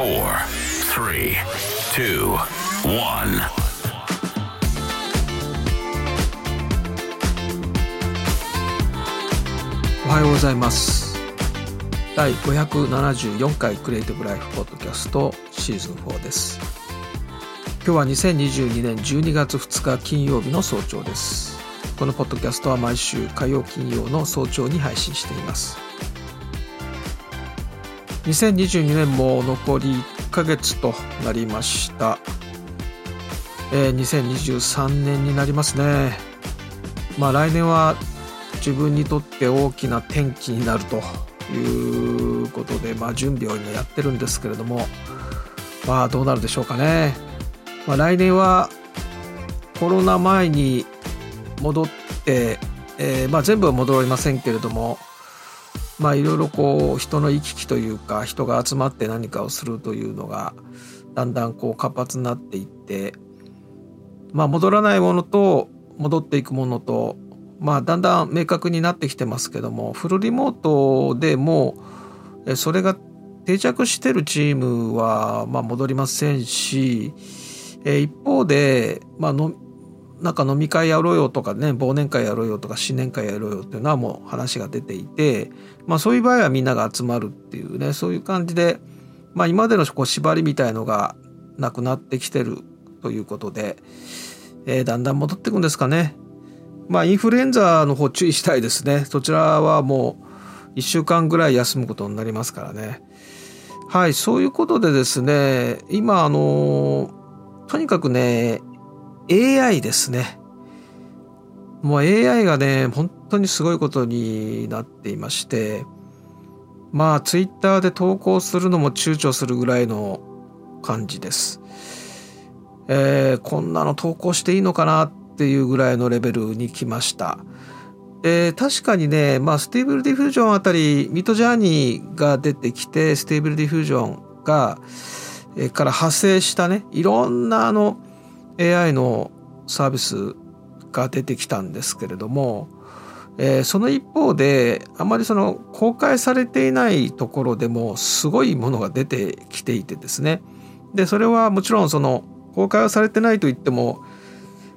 four, three, two, one. おはようございます。第574回クリエイティブライフポッドキャストシーズン4です。今日は2022年12月2日金曜日の早朝です。このポッドキャストは毎週火曜金曜の早朝に配信しています。2022年も残り1ヶ月となりました、えー2023年になりますね。まあ来年は自分にとって大きな転機になるということで、まあ、準備を今やってるんですけれどもまあどうなるでしょうかね、まあ、来年はコロナ前に戻って、えーまあ、全部は戻りませんけれどもまあいろいろこう人の行き来というか人が集まって何かをするというのがだんだんこう活発になっていってまあ戻らないものと戻っていくものとまあだんだん明確になってきてますけどもフルリモートでもえそれが定着してるチームはまあ戻りませんし一方でまあのなんか飲み会やろうよとかね忘年会やろうよとか新年会やろうよっていうのはもう話が出ていてまあそういう場合はみんなが集まるっていうねそういう感じでまあ今までのこう縛りみたいのがなくなってきてるということで、えーだんだん戻ってくんですかね。まあインフルエンザの方注意したいですね。そちらはもう1週間ぐらい休むことになりますからね。はい、そういうことでですね、今あの、とにかくね、AI ですね。もう AI がね、本当にすごいことになっていまして、まあツイッターで投稿するのも躊躇するぐらいの感じです。えーこんなの投稿していいのかなっていうぐらいのレベルに来ました。で確かにね、まあ、 Stable Diffusion あたり Midjourney が出てきて Stable Diffusion が、えーから派生したねいろんなあの AI のサービスが出てきたんですけれども、えーその一方であまりその公開されていないところでもすごいものが出てきていてですね。でそれはもちろんその公開はされてないと言っても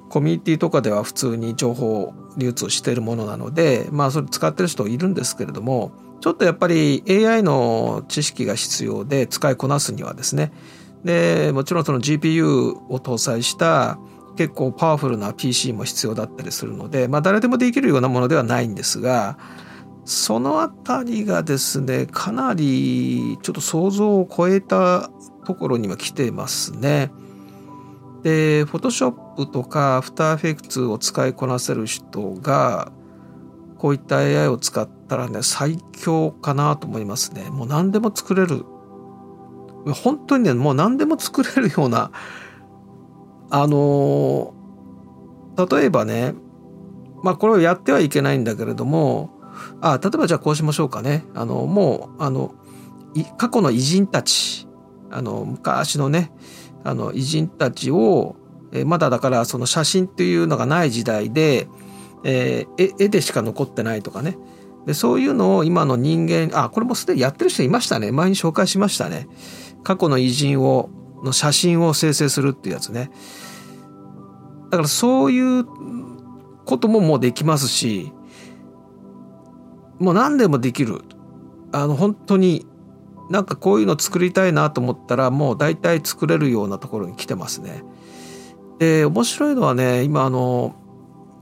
コミュニティとかでは普通に情報流通しているものなのでまあそれ使ってる人いるんですけれどもちょっとやっぱり AI の知識が必要で使いこなすにはですねでもちろんその GPU を搭載した結構パワフルな PC も必要だったりするのでまあ誰でもできるようなものではないんですがそのあたりがですねかなりちょっと想像を超えたところには来てますね。で、Photoshop とか After Effects を使いこなせる人が、こういった AI を使ったらね、最強かなと思いますね。もう何でも作れる。本当にね、もう何でも作れるような、あの例えばね、まあこれをやってはいけないんだけれども、あ、例えばじゃあこうしましょうかね。あの、もう、あの、過去の偉人たち、あの、昔のね、あの偉人たちを、えまだだからその写真っていうのがない時代で、えー絵でしか残ってないとかねでそういうのを今の人間あこれもすでにやってる人いましたね。前に紹介しましたね。過去の偉人をの写真を生成するっていうやつね。だからそういうことももうできますしもう何でもできる。あの本当になんかこういうの作りたいなと思ったらもう大体作れるようなところに来てますね。で面白いのはね今あの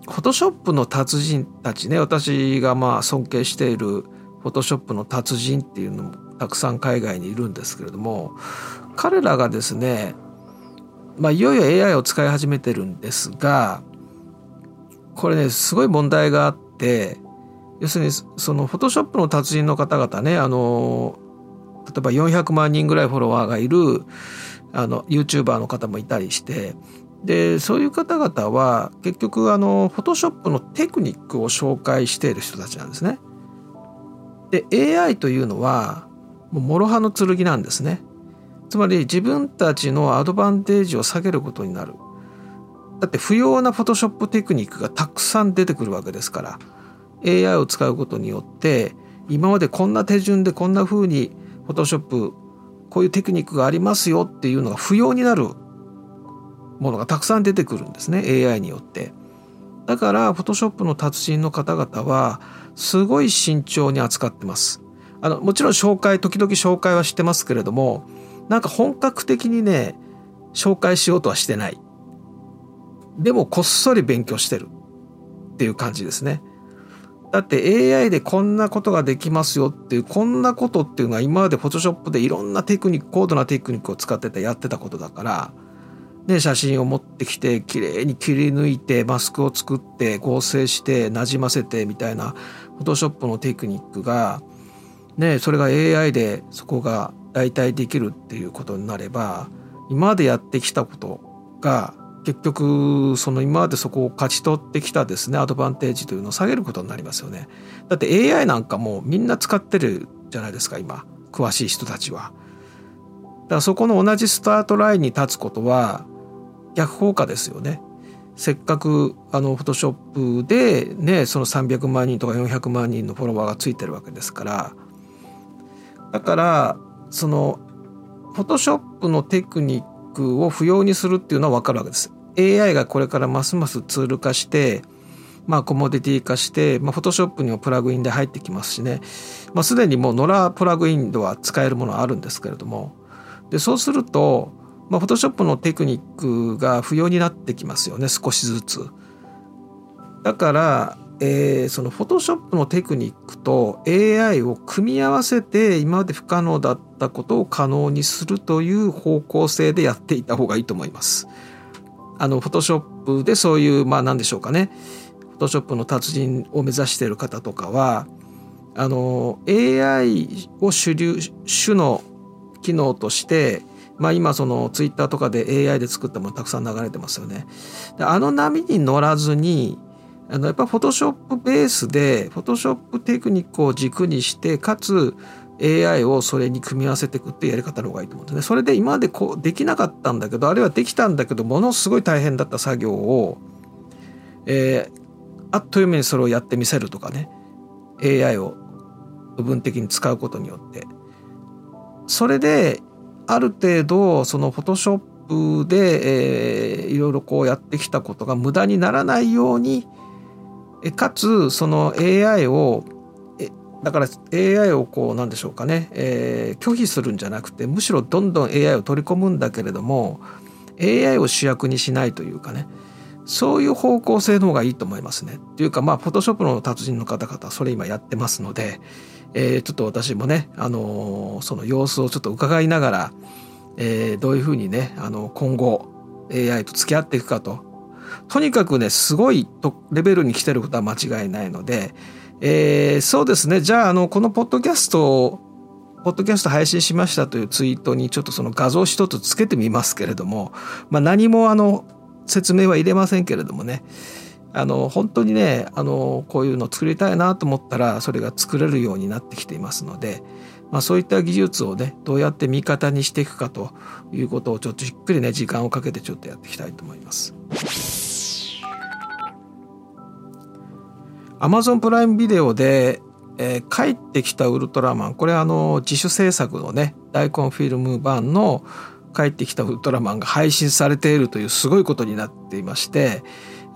フォトショップの達人たちね私がまあ尊敬しているフォトショップの達人っていうのもたくさん海外にいるんですけれども彼らがですねまあいよいよ AI を使い始めてるんですがこれねすごい問題があって要するにそのフォトショップの達人の方々ねあの例えば400万人ぐらいフォロワーがいるあの YouTuber の方もいたりしてでそういう方々は結局あのフォトショップのテクニックを紹介している人たちなんですね。で AI というのはもう諸刃の剣なんですね。つまり自分たちのアドバンテージを下げることになる。だって不要なフォトショップテクニックがたくさん出てくるわけですから AI を使うことによって今までこんな手順でこんな風にフォトショップこういうテクニックがありますよっていうのが不要になるものがたくさん出てくるんですね AI によって。だからフォトショップの達人の方々はすごい慎重に扱ってます。あのもちろん紹介時々紹介はしてますけれどもなんか本格的にね紹介しようとはしてない。でもこっそり勉強してるっていう感じですね。だって AI でこんなことができますよっていうこんなことっていうのは今まで Photoshop でいろんなテクニック高度なテクニックを使っててやってたことだからで写真を持ってきて綺麗に切り抜いてマスクを作って合成してなじませてみたいな Photoshop のテクニックがねそれが AI でそこが代替できるっていうことになれば今までやってきたことが結局その今までそこを勝ち取ってきたですねアドバンテージというのを下げることになりますよね。だって AI なんかもみんな使ってるじゃないですか今詳しい人たちは。だからそこの同じスタートラインに立つことは逆効果ですよね。せっかくあのフォトショップでねその300万人とか400万人のフォロワーがついてるわけですからだからそのフォトショップのテクニックを不要にするっていうのは分かるわけです。AI がこれからますますツール化してまあコモディティ化して、まあ、フォトショップにもプラグインで入ってきますしね、まあ、すでにもうノラプラグインでは使えるものあるんですけれどもでそうするとまあ、フォトショップのテクニックが不要になってきますよね少しずつ。だから、えー、そのフォトショップのテクニックと AI を組み合わせて今まで不可能だったことを可能にするという方向性でやっていた方がいいと思います。あのフォトショップでそういうまあ何でしょうかねフォトショップの達人を目指している方とかはあの AI を主流主の機能としてまあ、今そのツイッターとかで AI で作ったものたくさん流れてますよね。であの波に乗らずにあのやっぱフォトショップベースでフォトショップテクニックを軸にしてかつ AI をそれに組み合わせていくっていうやり方の方がいいと思うんですね。それで今までこうできなかったんだけどあるいはできたんだけどものすごい大変だった作業を、えー、あっという間にそれをやってみせるとかね AI を部分的に使うことによってそれである程度そのフォトショップで、えー、いろいろこうやってきたことが無駄にならないようにかつその AI をだから AI をこうなんでしょうかね、えー、拒否するんじゃなくてむしろどんどん AI を取り込むんだけれども AI を主役にしないというかねそういう方向性の方がいいと思いますね。っていうかまあフォトショップの達人の方々はそれ今やってますので、えー、ちょっと私もね、あのー、その様子をちょっと伺いながら、えー、どういうふうにね、あの今後 AI と付き合っていくかと。とにかくね、すごいレベルに来てることは間違いないので、えー、そうですね、じゃあ、あの、このポッドキャストを、ポッドキャスト配信しましたというツイートにちょっとその画像一つつけてみますけれども、まあ何もあの、説明は入れませんけれどもね、あの本当にねあのこういうの作りたいなと思ったらそれが作れるようになってきていますので、まあ、そういった技術をねどうやって味方にしていくかということをちょっとじっくりね時間をかけてちょっとやっていきたいと思います。Amazon プライムビデオで、えー、帰ってきたウルトラマンこれあの自主制作のね大根フィルム版の帰ってきたウルトラマンが配信されているというすごいことになっていまして、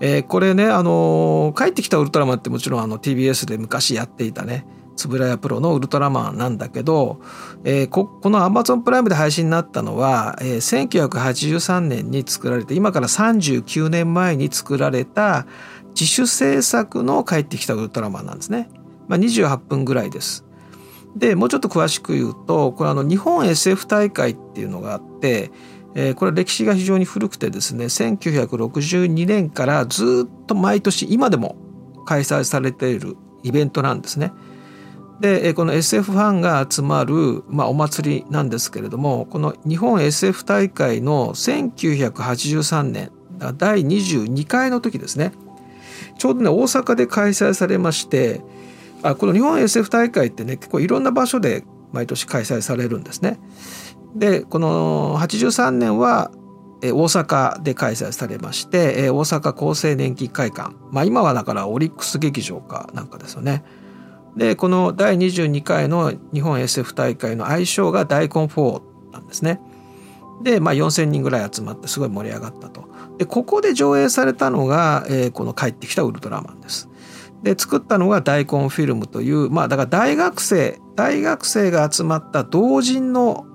えー、これね、あのー、帰ってきたウルトラマンってもちろんあの TBS で昔やっていたね、つぶらやプロのウルトラマンなんだけど、えー、ここの Amazon プライムで配信になったのは、えー、1983年に作られて今から39年前に作られた自主制作の帰ってきたウルトラマンなんですね。まあ、28分ぐらいです。でもうちょっと詳しく言うとこれあの日本 SF 大会っていうのがあってこれ歴史が非常に古くてですね1962年からずっと毎年今でも開催されているイベントなんですね。でこの SF ファンが集まる、まあ、お祭りなんですけれどもこの日本 SF 大会の1983年第22回の時ですねちょうどね大阪で開催されましてあこの日本 SF 大会ってね結構いろんな場所で毎年開催されるんですね。でこの83年は大阪で開催されまして大阪厚生年金会館、まあ、今はだからオリックス劇場かなんかですよね。でこの第22回の日本 SF 大会の愛称が大根4なんですね。で、まあ、4,000人ぐらい集まってすごい盛り上がったと。でここで上映されたのが、この「帰ってきたウルトラマン」です。で作ったのが大根フィルムというまあだから大学生大学生が集まった同人の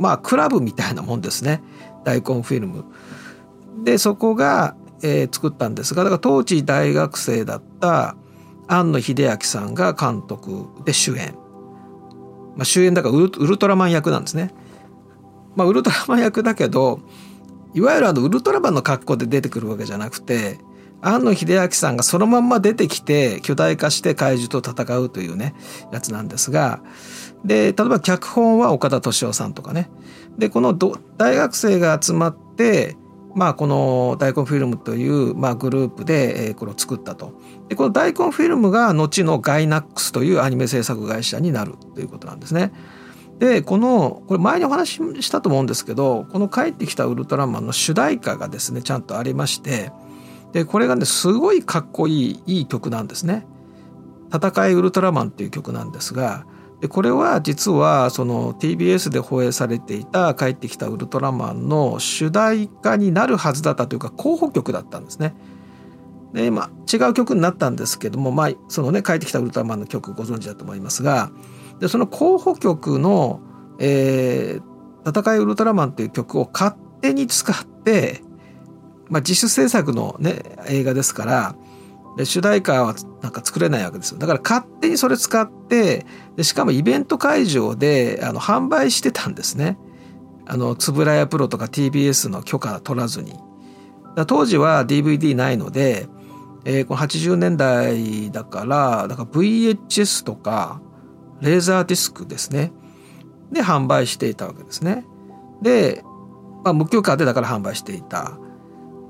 まあクラブみたいなもんですね大根フィルム。でそこが、えー、作ったんですがだから当時大学生だった庵野秀明さんが監督で主演。まあ、主演だからウルトラマン役なんですね。まあ、ウルトラマン役だけどいわゆるあのウルトラマンの格好で出てくるわけじゃなくて庵野秀明さんがそのまんま出てきて巨大化して怪獣と戦うというねやつなんですがで例えば脚本は岡田敏夫さんとかねでこの大学生が集まってまあこの大根フィルムというまあグループでこれを作ったとでこの大根フィルムが後のガイナックスというアニメ制作会社になるということなんですね。でこのこれ前にお話ししたと思うんですけどこの「帰ってきたウルトラマン」の主題歌がですねちゃんとありましてでこれがねすごいかっこいいいい曲なんですね。戦いウルトラマンっていう曲なんですがでこれは実はその TBS で放映されていた「帰ってきたウルトラマン」の主題歌になるはずだったというか候補曲だったんですね。で今違う曲になったんですけどもまあそのね「帰ってきたウルトラマン」の曲ご存知だと思いますがでその候補曲の、えー「戦いウルトラマン」っていう曲を勝手に使って、まあ、自主制作の、ね、映画ですから主題歌はなんか作れないわけですよだから勝手にそれ使ってでしかもイベント会場であの販売してたんですねあの円谷プロとか TBS の許可取らずに当時は DVD ないので、えー、この80年代だからだか VHS とかレーザーディスクですねで販売していたわけですね。で、まあ、無許可でだから販売していた。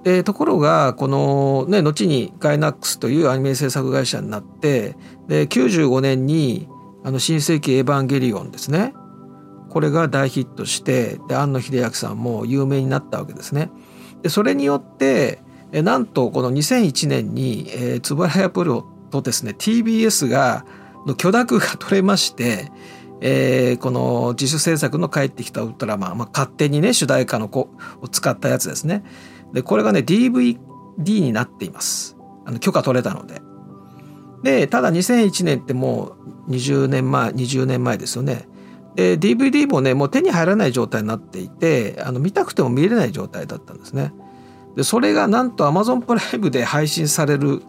でところがこのね後にガイナックスというアニメ制作会社になってで95年に「あの新世紀エヴァンゲリオン」ですねこれが大ヒットしてで庵野秀明さんも有名になったわけですね。でそれによってなんとこの2001年に円谷プロとですね TBS がの許諾が取れまして、えー、この自主制作の「帰ってきたウルトラマン」まあ、勝手にね主題歌の子を使ったやつですねでこれがね DVD になっています。あの許可取れたので。でただ2001年ってもう20年前20年前ですよね。で DVD もねもう手に入らない状態になっていてあの見たくても見れない状態だったんですね。でそれがなんと Amazon プライムで配信される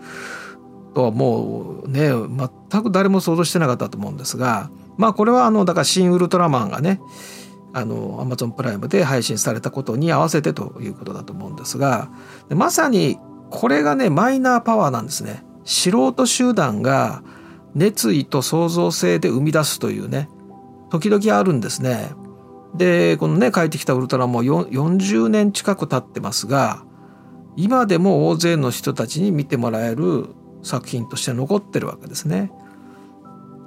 とはもうね全く誰も想像してなかったと思うんですがまあこれはあのだから「新ウルトラマン」がねあのアマゾンプライムで配信されたことに合わせてということだと思うんですがまさにこれがねマイナーパワーなんですね。素人集団が熱意と創造性で生み出すというね時々あるんですね。でこのね帰ってきたウルトラも40年近く経ってますが今でも大勢の人たちに見てもらえる作品として残ってるわけですね。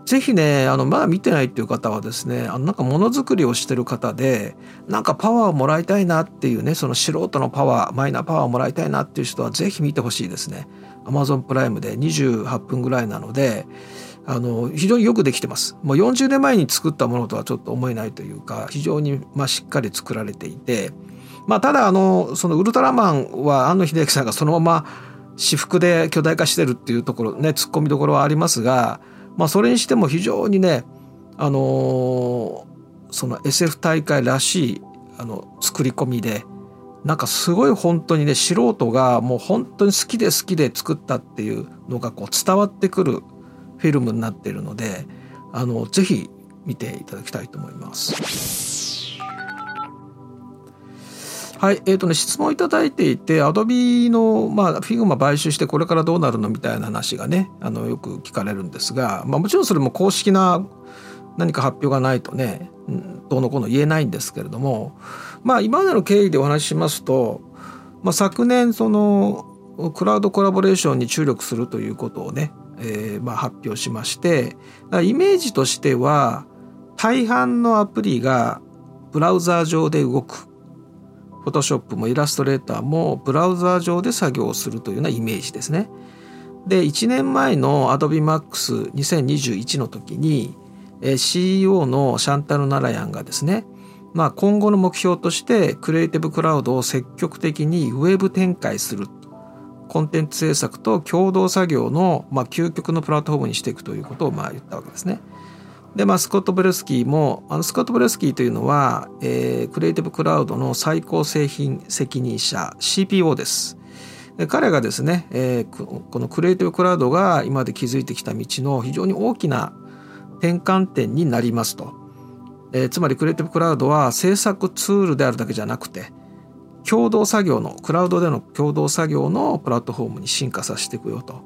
ぜひねあのまだ見てないっていう方はですねあのなんかものづくりをしてる方でなんかパワーをもらいたいなっていうねその素人のパワーマイナーパワーをもらいたいなっていう人はぜひ見てほしいですね。Amazon プライムで28分ぐらいなのであの非常によくできてます。もう40年前に作ったものとはちょっと思えないというか非常にまあしっかり作られていてまあただあのそのウルトラマンは庵野秀明さんがそのまま私服で巨大化してるっていうところね突っ込みどころはありますが、まあ、それにしても非常にねあのー、その SF 大会らしいあの作り込みでなんかすごい本当にね素人がもう本当に好きで好きで作ったっていうのがこう伝わってくるフィルムになっているのであのぜひ見ていただきたいと思います。はい、えーとね、質問いただいていて、アドビの、まあ、 Figma 買収してこれからどうなるのみたいな話がね、あのよく聞かれるんですが、まあ、もちろんそれも公式な何か発表がないとね、どうのこうの言えないんですけれども、まあ、今までの経緯でお話ししますと、まあ、昨年、その、クラウドコラボレーションに注力するということをね、えー、まあ発表しまして、イメージとしては、大半のアプリがブラウザー上で動く。フォトショップもイラストレーターもブラウザー上で作業をするというようなイメージですね。で1年前の AdobeMax2021 の時に CEO のシャンタル・ナラヤンがですねまあ、今後の目標としてクリエイティブクラウドを積極的にウェブ展開するコンテンツ制作と共同作業の、まあ、究極のプラットフォームにしていくということをまあ言ったわけですね。で、まあ、スコット・ブレスキーもあのスコット・ブレスキーというのは、えー、クリエイティブクラウドの最高製品責任者 CPO です。で彼がですね、えー、このクリエイティブクラウドが今まで築いてきた道の非常に大きな転換点になりますと。えー、つまりクリエイティブクラウドは制作ツールであるだけじゃなくて共同作業のクラウドでの共同作業のプラットフォームに進化させていくよと。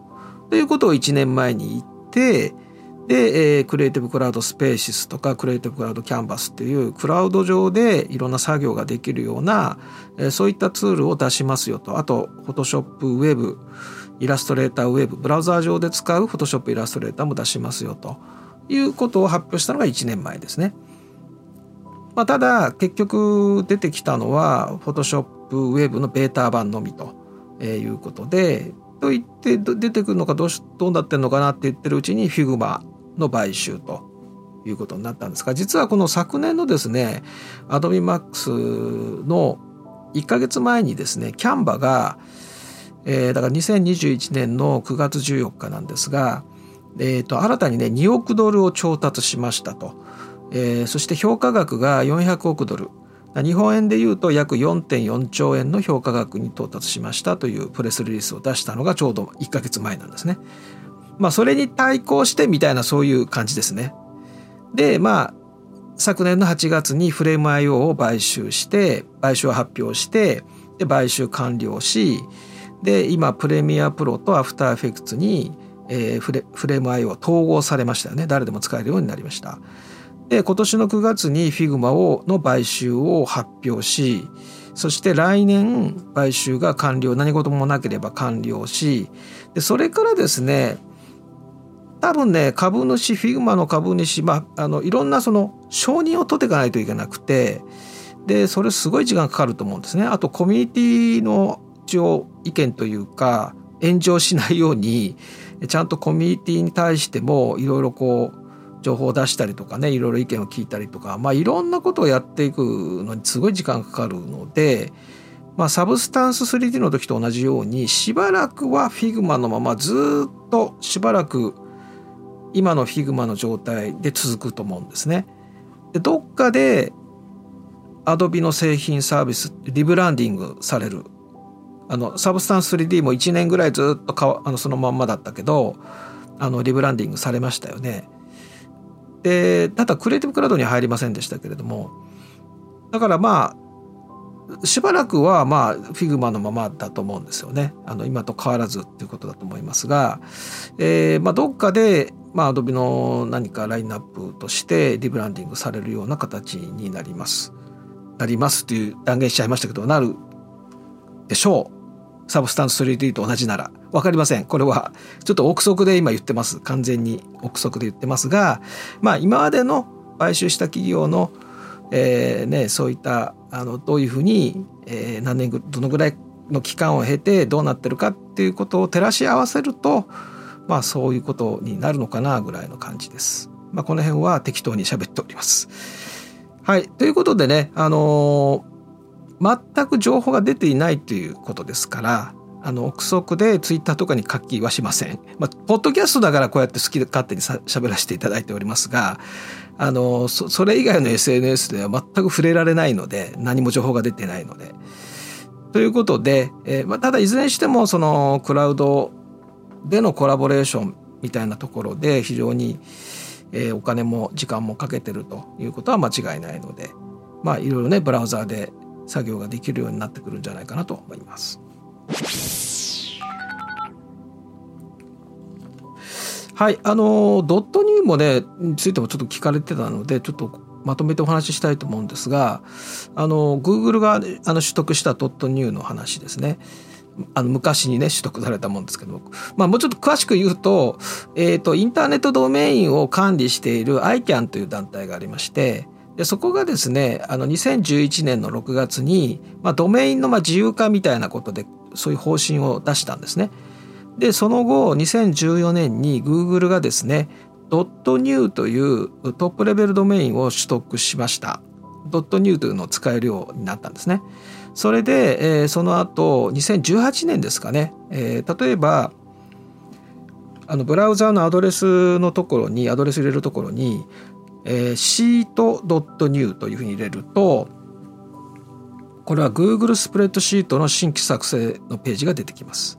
ということを1年前に言ってで、えー、クリエイティブクラウドスペーシスとかクリエイティブクラウドキャンバスっていうクラウド上でいろんな作業ができるような、えー、そういったツールを出しますよとあとフォトショップウェブイラストレーターウェブブラウザー上で使うフォトショップイラストレーターも出しますよということを発表したのが1年前ですね。まあ、ただ結局出てきたのはフォトショップウェブのベータ版のみということでと言って出てくるのかどうしどうなってるのかなって言ってるうちに Figma の買収ということになったんですが実はこの昨年のですね Adobe Max の1ヶ月前にですねキャンバが、えー、だから2021年の9月14日なんですが、えー、と新たにね2億ドルを調達しましたと、えー、そして評価額が400億ドル日本円でいうと約4.4兆円の評価額に到達しましたというプレスリリースを出したのがちょうど1ヶ月前なんですね。まあそれに対抗してみたいなそういう感じですね。でまあ昨年の8月にフレーム IO を買収して買収を発表してで買収完了しで今プレミアプロとアフターエフェクツに、えー、フレ Frame.io 統合されましたよね誰でも使えるようになりました。で今年の9月に Figma をの買収を発表しそして来年買収が完了何事もなければ完了しでそれからですね多分ね株主 Figma の株主、まあ、あのいろんなその承認を取っていかないといけなくてでそれすごい時間かかると思うんですね。あとコミュニティの一応意見というか炎上しないようにちゃんとコミュニティに対してもいろいろこう情報を出したりとかねいろいろ意見を聞いたりとか、まあ、いろんなことをやっていくのにすごい時間かかるので、まあ、サブスタンス 3D の時と同じようにしばらくは Figma のままずっとしばらく今の Figma の状態で続くと思うんですね。でどっかで Adobe の製品サービスリブランディングされるあのサブスタンス 3D も1年ぐらいずっとかあのそのまんまだったけどあのリブランディングされましたよね。でただクリエイティブクラウドには入りませんでしたけれどもだからまあしばらくはまあ Figma のままだと思うんですよねあの今と変わらずっていうことだと思いますが、えー、まあどっかでまあ Adobe の何かラインナップとしてリブランディングされるような形になります。なりますという断言しちゃいましたけどなるでしょう。サブスタンス 3D と同じなら。分かりません。これはちょっと憶測で今言ってます。完全に憶測で言ってますがまあ今までの買収した企業の、えーね、そういったあのどういうふうに、えー、何年どのぐらいの期間を経てどうなってるかっていうことを照らし合わせるとまあそういうことになるのかなぐらいの感じです。まあ、この辺は適当に喋っております。はい。ということでね、あのー全く情報が出ていないということですからあの憶測でツイッターとかに書きはしません。まあ、ポッドキャストだからこうやって好き勝手にしゃべらせていただいておりますがあのそそれ以外の SNS では全く触れられないので何も情報が出てないので。ということで、えーまあ、ただいずれにしてもそのクラウドでのコラボレーションみたいなところで非常に、えー、お金も時間もかけてるということは間違いないのでまあいろいろねブラウザーで作業ができるようになってくるんじゃないかなと思います。はい、あのドットニューもねについてもちょっと聞かれてたのでちょっとまとめてお話ししたいと思うんですがあの Google があの取得したドットニューの話ですね。あの昔にね取得されたもんですけど、まあ、もうちょっと詳しく言うと,、えーと、インターネットドメインを管理している ICANN という団体がありましてでそこがですねあの2011年の6月に、まあ、ドメインのまあ自由化みたいなことでそういう方針を出したんですね。でその後2014年に Google がですねドットニューというトップレベルドメインを取得しました。ドットニューというのを使えるようになったんですね。それで、えー、その後2018年ですかね、えー、例えばあのブラウザーのアドレスのところにアドレス入れるところに、えー、シート .new というふうに入れるとこれは Google スプレッドシートの新規作成のページが出てきます。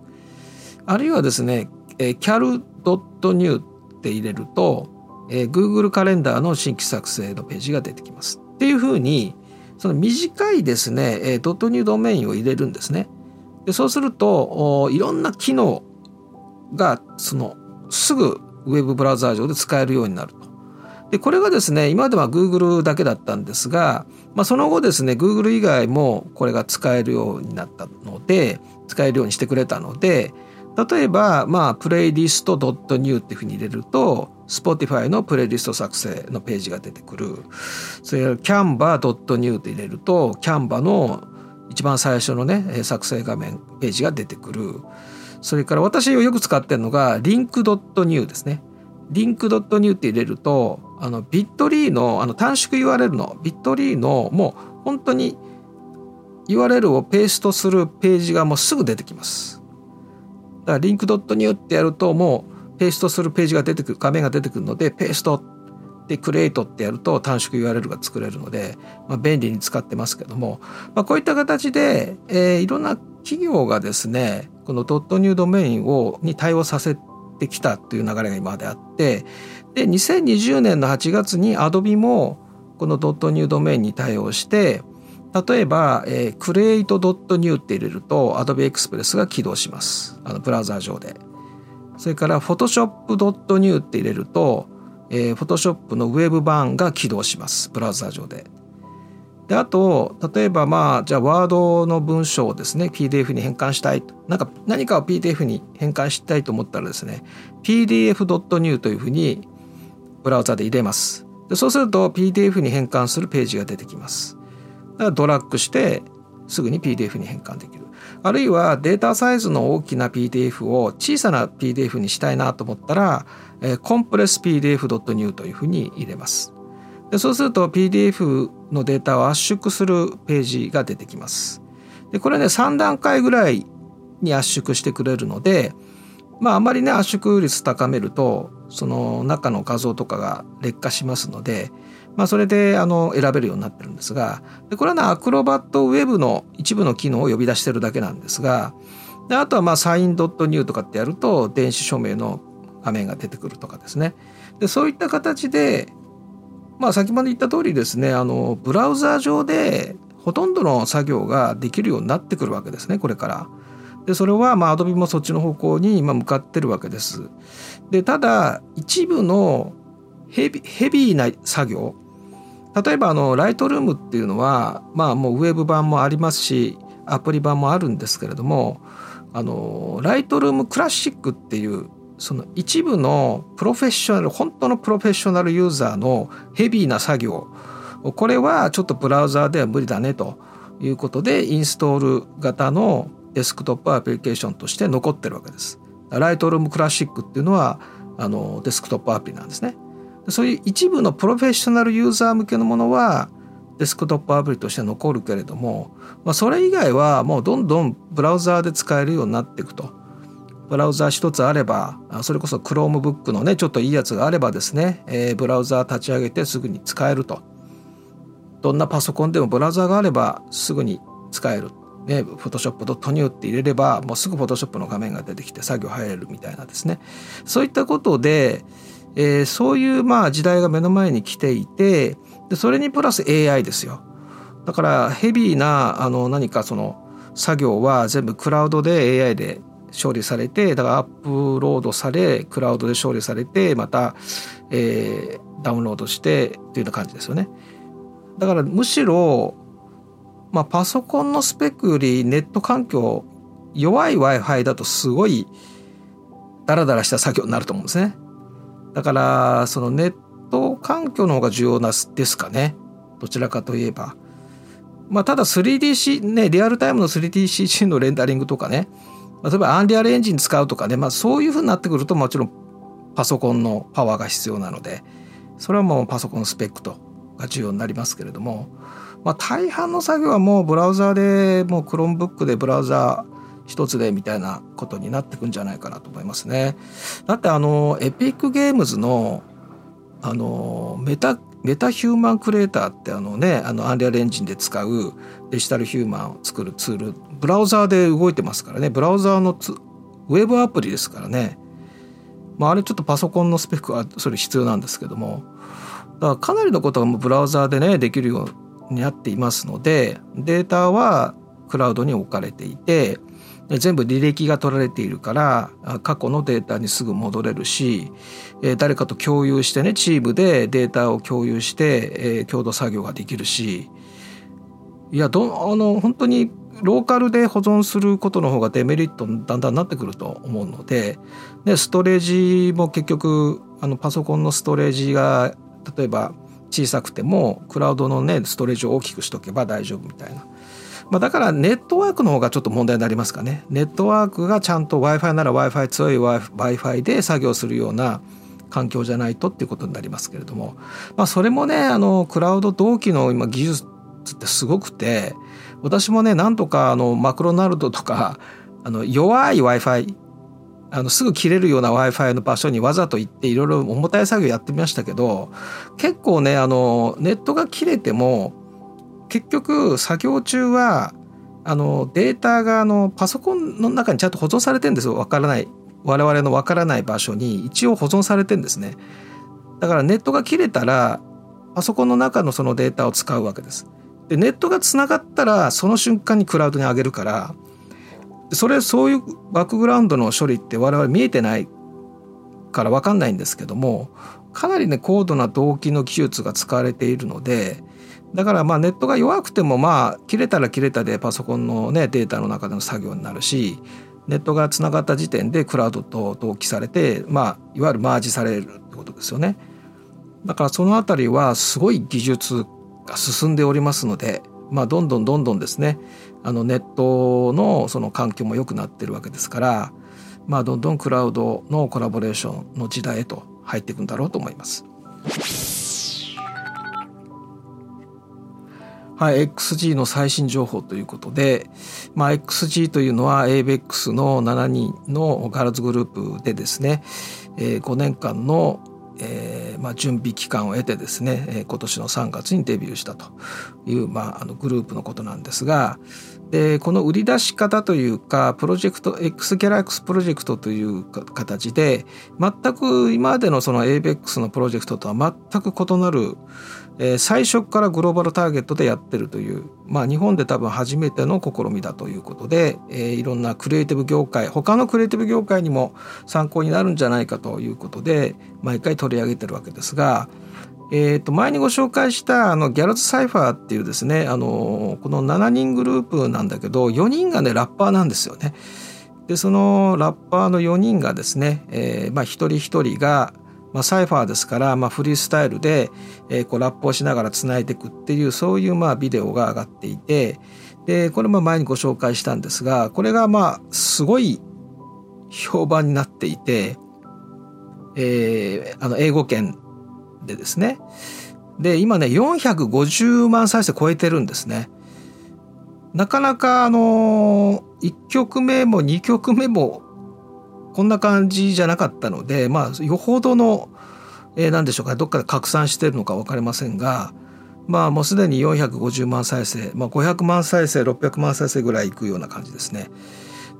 あるいはですね、えー、cal.new って入れると、えー、Google カレンダーの新規作成のページが出てきます。っていうふうにその短いですね、えー、ドットニュードメインを入れるんですね。でそうするといろんな機能がそのすぐウェブブラウザー上で使えるようになると。でこれがですね今では Google だけだったんですが、まあ、その後ですね Google 以外もこれが使えるようになったので使えるようにしてくれたので例えばまあプレイリスト .new っていうふうに入れると Spotify のプレイリスト作成のページが出てくるそれから Canva.new って入れると Canva の一番最初のね作成画面ページが出てくるそれから私をよく使ってるのが link.new ですね。link.new って入れるとあのビットリーのあの短縮 URL のビットリーのもう本当に URL をペーストするページがもうすぐ出てきます。だから link.new ってやるともうペーストするページが出てくる画面が出てくるのでペーストでクリエイトってやると短縮 URL が作れるので、まあ、便利に使ってますけども、まあ、こういった形で、えー、いろんな企業がですねこのドットニュードメインをに対応させてきたという流れが今まであってで2020年の8月に Adobe もこのドットニュードメインに対応して例えば、えー、create.new って入れると Adobe Express が起動します。あのブラウザー上で。それから Photoshop.new って入れると、えー、Photoshop のウェブ版が起動します。ブラウザー上で。であと例えばまあじゃあワードの文章をですね PDF に変換したいと。なんか何かを PDF に変換したいと思ったらですね pdf.new というふうにブラウザで入れます。でそうすると PDF に変換するページが出てきます。らドラッグしてすぐに PDF に変換できるあるいはデータサイズの大きな PDF を小さな PDF にしたいなと思ったら、えー、compresspdf.new というふうに入れますでそうすると PDF のデータを圧縮するページが出てきます。でこれね3段階ぐらいに圧縮してくれるのでまああまりね圧縮率高めるとその中の画像とかが劣化しますので、まあ、それであの選べるようになってるんですがでこれはアクロバットウェブの一部の機能を呼び出してるだけなんですがであとはまあサインドットニューとかってやると電子署名の画面が出てくるとかですねでそういった形でまあ、先ほど言った通りですねあのブラウザ上でほとんどの作業ができるようになってくるわけですねこれから。でそれはまあ Adobe もそっちの方向に今向かってるわけです。でただ一部のヘビヘビーな作業例えばあのライトルームっていうのはまあもうウェブ版もありますしアプリ版もあるんですけれどもあのライトルームクラシックっていうその一部のプロフェッショナル本当のプロフェッショナルユーザーのヘビーな作業これはちょっとブラウザーでは無理だねということでインストール型のデスクトップアプリケーションとして残ってるわけです。ライトルームクラシックっていうのはあのデスクトップアプリなんですね。そういう一部のプロフェッショナルユーザー向けのものはデスクトップアプリとして残るけれども、まあ、それ以外はもうどんどんブラウザーで使えるようになっていくと。ブラウザー一つあればそれこそ Chromebook のねちょっといいやつがあればですね、えー、ブラウザー立ち上げてすぐに使えると。どんなパソコンでもブラウザーがあればすぐに使える。ね、Photoshop.new って入れればもうすぐ Photoshop の画面が出てきて作業入れるみたいなですね。そういったことで、えー、そういうまあ時代が目の前に来ていてでそれにプラス AI ですよだからヘビーなあの何かその作業は全部クラウドで AI で処理されてだからアップロードされクラウドで処理されてまた、えー、ダウンロードしてっていうような感じですよね。だからむしろ、まあ、パソコンのスペックよりネット環境弱い Wi-Fi だとすごいダラダラした作業になると思うんですね。だからそのネット環境の方が重要なですかね。どちらかといえば。まあ、ただ 3DC ねリアルタイムの 3DCG のレンダリングとかね。例えばアンリアルエンジン使うとかね、まあ、そういうふうになってくるともちろんパソコンのパワーが必要なので。それはもうパソコンスペックとが重要になりますけれども、まあ、大半の作業はもうブラウザーでもう Chromebook でブラウザー一つでみたいなことになってくんじゃないかなと思いますね。だってあのエピックゲームズのあのメタメタヒューマンクリエイターってあのねあのアンリアルエンジンで使うデジタルヒューマンを作るツールブラウザーで動いてますからね。ブラウザーのウェブアプリですからね、まあ、あれちょっとパソコンのスペックはそれ必要なんですけども。だからかなりのことがもうブラウザーでねできるようになっていますのでデータはクラウドに置かれていて全部履歴が取られているから過去のデータにすぐ戻れるし誰かと共有してねチームでデータを共有して共同作業ができるしいやどあの本当にローカルで保存することの方がデメリットだんだんなってくると思うのででストレージも結局あのパソコンのストレージが例えば小さくてもクラウドのねストレージを大きくしとけば大丈夫みたいな。まあ、だからネットワークの方がちょっと問題になりますかね。ネットワークがちゃんと Wi-Fi なら Wi-Fi 強い Wi-Fi で作業するような環境じゃないとっていうことになりますけれども、まあ、それもねあのクラウド同期の今技術ってすごくて私もねなんとかあのマクロナルドとか あの弱い Wi-Fi あのすぐ切れるような Wi-Fi の場所にわざと行っていろいろ重たい作業やってみましたけど結構ねあのネットが切れても結局作業中はあのデータがあのパソコンの中にちゃんと保存されてるんですよ。わからない。我々のわからない場所に一応保存されてるんですね。だからネットが切れたらパソコンの中のそのデータを使うわけです。でネットがつながったらその瞬間にクラウドに上げるからそれそういうバックグラウンドの処理って我々見えてないから分かんないんですけどもかなりね高度な動機の技術が使われているのでだからまあネットが弱くてもまあ切れたら切れたでパソコンのねデータの中での作業になるしネットがつながった時点でクラウドと同期されてまあいわゆるマージされるってことですよね。だからそのあたりはすごい技術が進んでおりますので、まあ、どんどんどんどんですねあのネットのその環境も良くなってるわけですから、まあ、どんどんクラウドのコラボレーションの時代へと入っていくんだろうと思います。はい、XG の最新情報ということで、まあ、XG というのは ABEX の7人のガールズグループでですね、えー、5年間のえーまあ、準備期間を得てですね、えー、今年の3月にデビューしたという、まあ、あのグループのことなんですがでこの売り出し方というかプロジェクト X ギャラクスプロジェクトという形で全く今までのその ABEX のプロジェクトとは全く異なる、えー、最初からグローバルターゲットでやってるという、まあ、日本で多分初めての試みだということで、えー、いろんなクリエイティブ業界他のクリエイティブ業界にも参考になるんじゃないかということで毎回取り上げてるわけですが、えー、と前にご紹介したあのギャルズ・サイファーっていうですねあのこの7人グループなんだけど4人がねラッパーなんですよね。でそのラッパーの4人がですね、えーまあ、一人一人がまあ、サイファーですから、まあ、フリースタイルで、えー、こうラップをしながらつないでいくっていうそういうまあビデオが上がっていてでこれも前にご紹介したんですがこれがまあすごい評判になっていて、えー、あの英語圏でですねで今ね450万再生超えてるんですね。なかなかあの1曲目も2曲目もこんな感じじゃなかったのでまあよほどの、えー、何でしょうかどっかで拡散してるのか分かりませんがまあもうすでに450万再生、まあ、500万再生600万再生ぐらいいくような感じですね。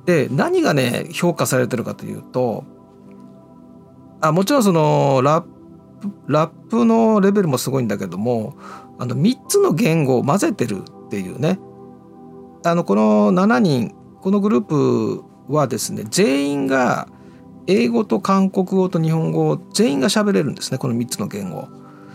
で何がね評価されてるかというとあもちろんそのラップラップのレベルもすごいんだけどもあの3つの言語を混ぜてるっていうねあのこの7人このグループはですね全員が英語と韓国語と日本語全員が喋れるんですねこの3つの言語。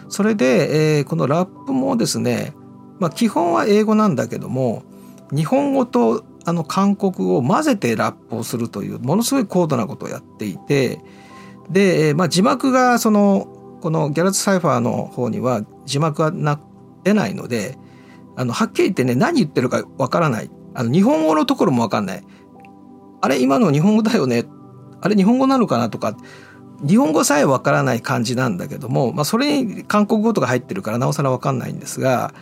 それで、えー、このラップもですね、まあ、基本は英語なんだけども日本語とあの韓国語を混ぜてラップをするというものすごい高度なことをやっていてで、まあ、字幕がそのこのギャラツサイファーの方には字幕がな出ないのであのはっきり言ってね何言ってるかわからないあの日本語のところもわかんないあれ今の日本語だよね？あれ日本語なのかなとか日本語さえわからない感じなんだけども、まあ、それに韓国語とか入ってるからなおさらわかんないんですが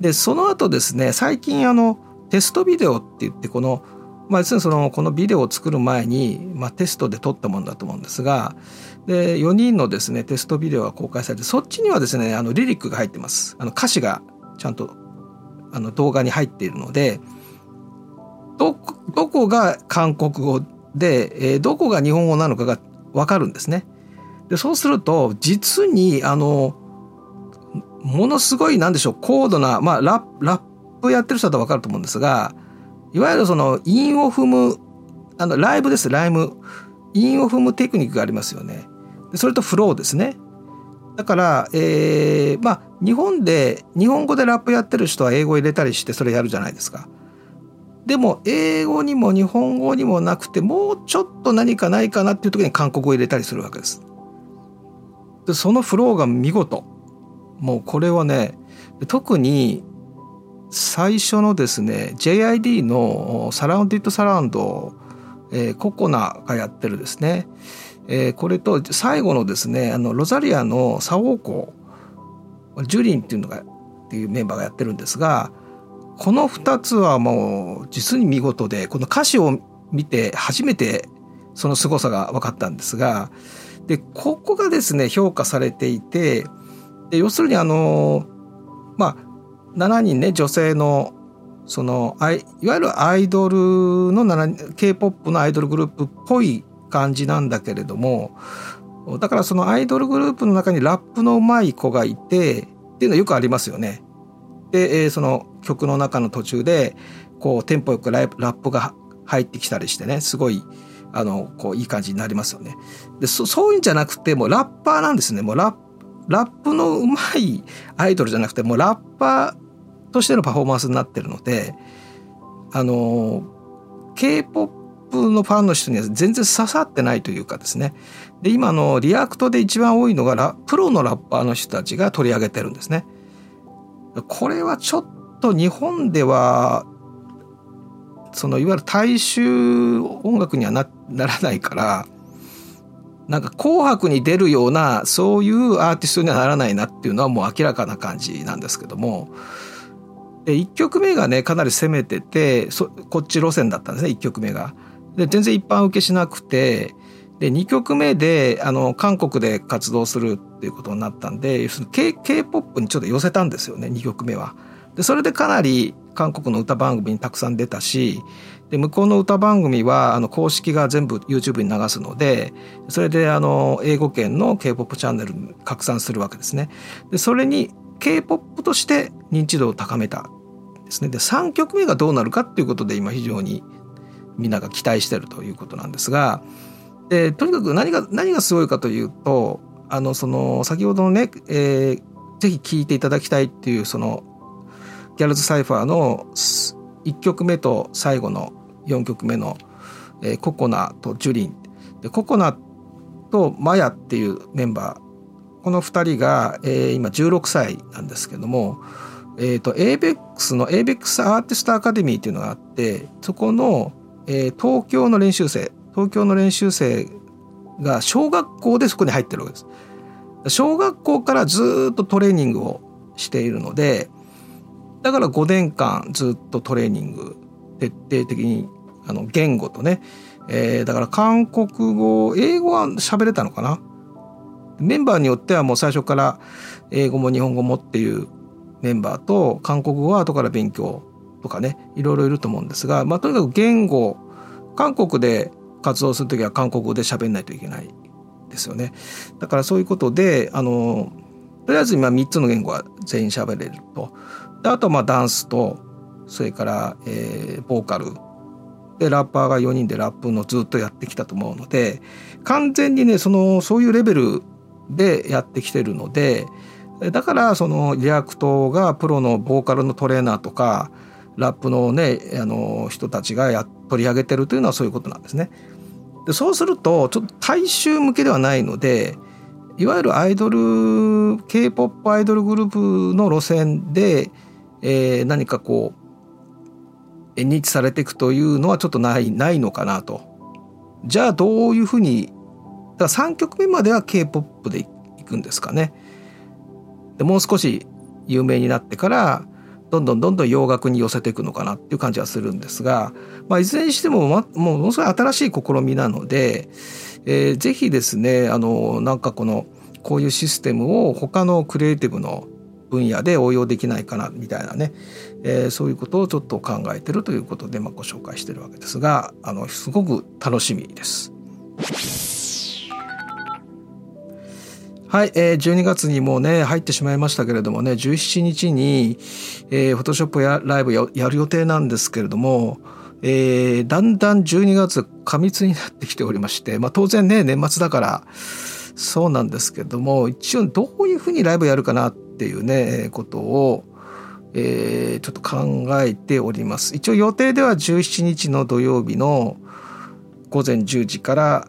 でその後ですね最近あのテストビデオって言ってこのまあ、要するにそのこのビデオを作る前に、まあ、テストで撮ったものだと思うんですがで4人のですねテストビデオが公開されてそっちにはですねあのリリックが入ってます。あの歌詞がちゃんとあの動画に入っているのでどこが韓国語で、えー、どこが日本語なのかが分かるんですね。でそうすると実にあのものすごいなんでしょう高度な、まあ、ララップやってる人だと分かると思うんですがいわゆるその韻を踏むあのライブですライム韻を踏むテクニックがありますよね。でそれとフローですね。だから、えー、まあ日本で日本語でラップやってる人は英語入れたりしてそれやるじゃないですか。でも英語にも日本語にもなくてもうちょっと何かないかなっていう時に韓国語を入れたりするわけです。でそのフローが見事もうこれはね特に最初のですね JID のサラウンディットサラウンド、えー、ココナがやってるですね、えー、これと最後のですねあのロザリアのサオーコジュリンっていうのがっていうメンバーがやってるんですがこの2つはもう実に見事でこの歌詞を見て初めてその凄さが分かったんですがでここがですね評価されていてで要するにあのまあ7人ね女性のそのいわゆるアイドルの k p o p のアイドルグループっぽい感じなんだけれどもだからそのアイドルグループの中にラップのうまい子がいてっていうのはよくありますよね。で、えその曲の中の途中でこうテンポよくラップが入ってきたりしてねすごいあのこういい感じになりますよね。でそそういうんじゃなくてもうラッパーなんですねもうラッラップのうまいアイドルじゃなくてもうラッパーとしてのパフォーマンスになってるのであの K-POP のファンの人には全然刺さってないというかですねで今のリアクトで一番多いのがラプロのラッパーの人たちが取り上げてるんですね。これはちょっと日本ではそのいわゆる大衆音楽にはなならないからなんか紅白に出るようなそういうアーティストにはならないなっていうのはもう明らかな感じなんですけどもで1曲目がねかなり攻めててそこっち路線だったんですね1曲目が。で全然一般受けしなくてで2曲目であの韓国で活動するっていうことになったんで要するに K p o p にちょっと寄せたんですよね2曲目は。でそれでかなり韓国の歌番組にたくさん出たしで向こうの歌番組はあの公式が全部 YouTube に流すのでそれであの英語圏の k p o p チャンネルに拡散するわけですね。でそれに k p o p として認知度を高めたですね。で3曲目がどうなるかっていうことで今非常にみんなが期待してるということなんですがでとにかく何が何がすごいかというとあのその先ほどのね、えー、ぜひ聴いていただきたいっていうそのギャルズ・サイファーの1曲目と最後の4曲目の、えー、ココナとジュリン。でココナとマヤっていうメンバー。この2人が、えー、今16歳なんですけども、えーと、ABEX の ABEX アーティストアカデミーっていうのがあってそこの、えー、東京の練習生東京の練習生が小学校でそこに入ってるわけです。小学校からずっとトレーニングをしているのでだから5年間ずっとトレーニング徹底的にあの言語とね、えー、だから韓国語英語は喋れたのかな？メンバーによってはもう最初から英語も日本語もっていうメンバーと韓国語は後から勉強とかねいろいろいると思うんですが、まあ、とにかく言語韓国で活動する時は韓国語で喋んないといけないですよね。だからそういうことであのとりあえず今3つの言語は全員喋れると。であとまダンスとそれから、えー、ボーカルでラッパーが4人でラップのずっとやってきたと思うので完全にねそのそういうレベルでやってきてるのでだからそのリアクトがプロのボーカルのトレーナーとかラップのねあの人たちがや取り上げてるというのはそういうことなんですね。でそうするとちょっと大衆向けではないのでいわゆるアイドル k p o p アイドルグループの路線でえー、何かこう認知されていくというのはちょっとないないのかなと。じゃあどういうふうにから3曲目までは K-POP でいくんですかね。でもう少し有名になってからどんどんどんどん洋楽に寄せていくのかなっていう感じはするんですが、まあ、いずれにしても、ま、もうものすごい新しい試みなので、えー、ぜひですねあのなんかこのこういうシステムを他のクリエイティブの分野で応用できないかなみたいなね、えー、そういうことをちょっと考えてるということで、まあ、ご紹介してるわけですがあのすごく楽しみです。はい、えー、12月にもうね入ってしまいましたけれどもね17日に、えー、フォトショップやライブややる予定なんですけれども、えー、だんだん12月過密になってきておりまして、まあ、当然ね年末だからそうなんですけども一応どういうふうにライブやるかなっていうねことを、えー、ちょっと考えております。一応予定では17日の土曜日の午前10時から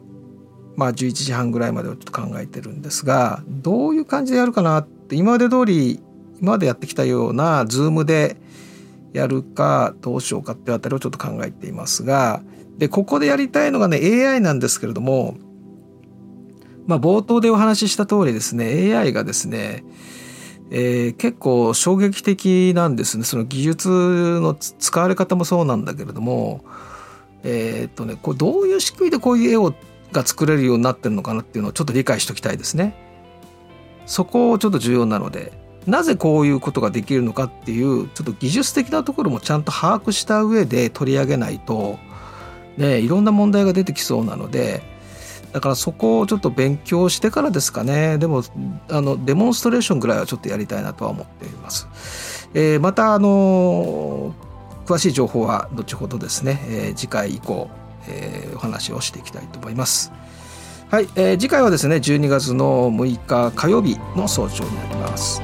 まあ11時半ぐらいまでをちょっと考えてるんですがどういう感じでやるかなって今まで通り今までやってきたような Zoom でやるかどうしようかっていうあたりをちょっと考えていますがでここでやりたいのがね AI なんですけれどもまあ、冒頭でお話しした通りですね AI がですね、えー、結構衝撃的なんですね。その技術の使われ方もそうなんだけれどもえー、っとねこうどういう仕組みでこういう絵をが作れるようになってるのかなっていうのをちょっと理解しておきたいですね。そこをちょっと重要なのでなぜこういうことができるのかっていうちょっと技術的なところもちゃんと把握した上で取り上げないと、ね、いろんな問題が出てきそうなのでだからそこをちょっと勉強してからですかねでもあのデモンストレーションぐらいはちょっとやりたいなとは思っています。えー、またあの詳しい情報は後ほどですね、えー、次回以降、えー、お話をしていきたいと思います。はい、えー、次回はですね12月の6日火曜日の早朝になります。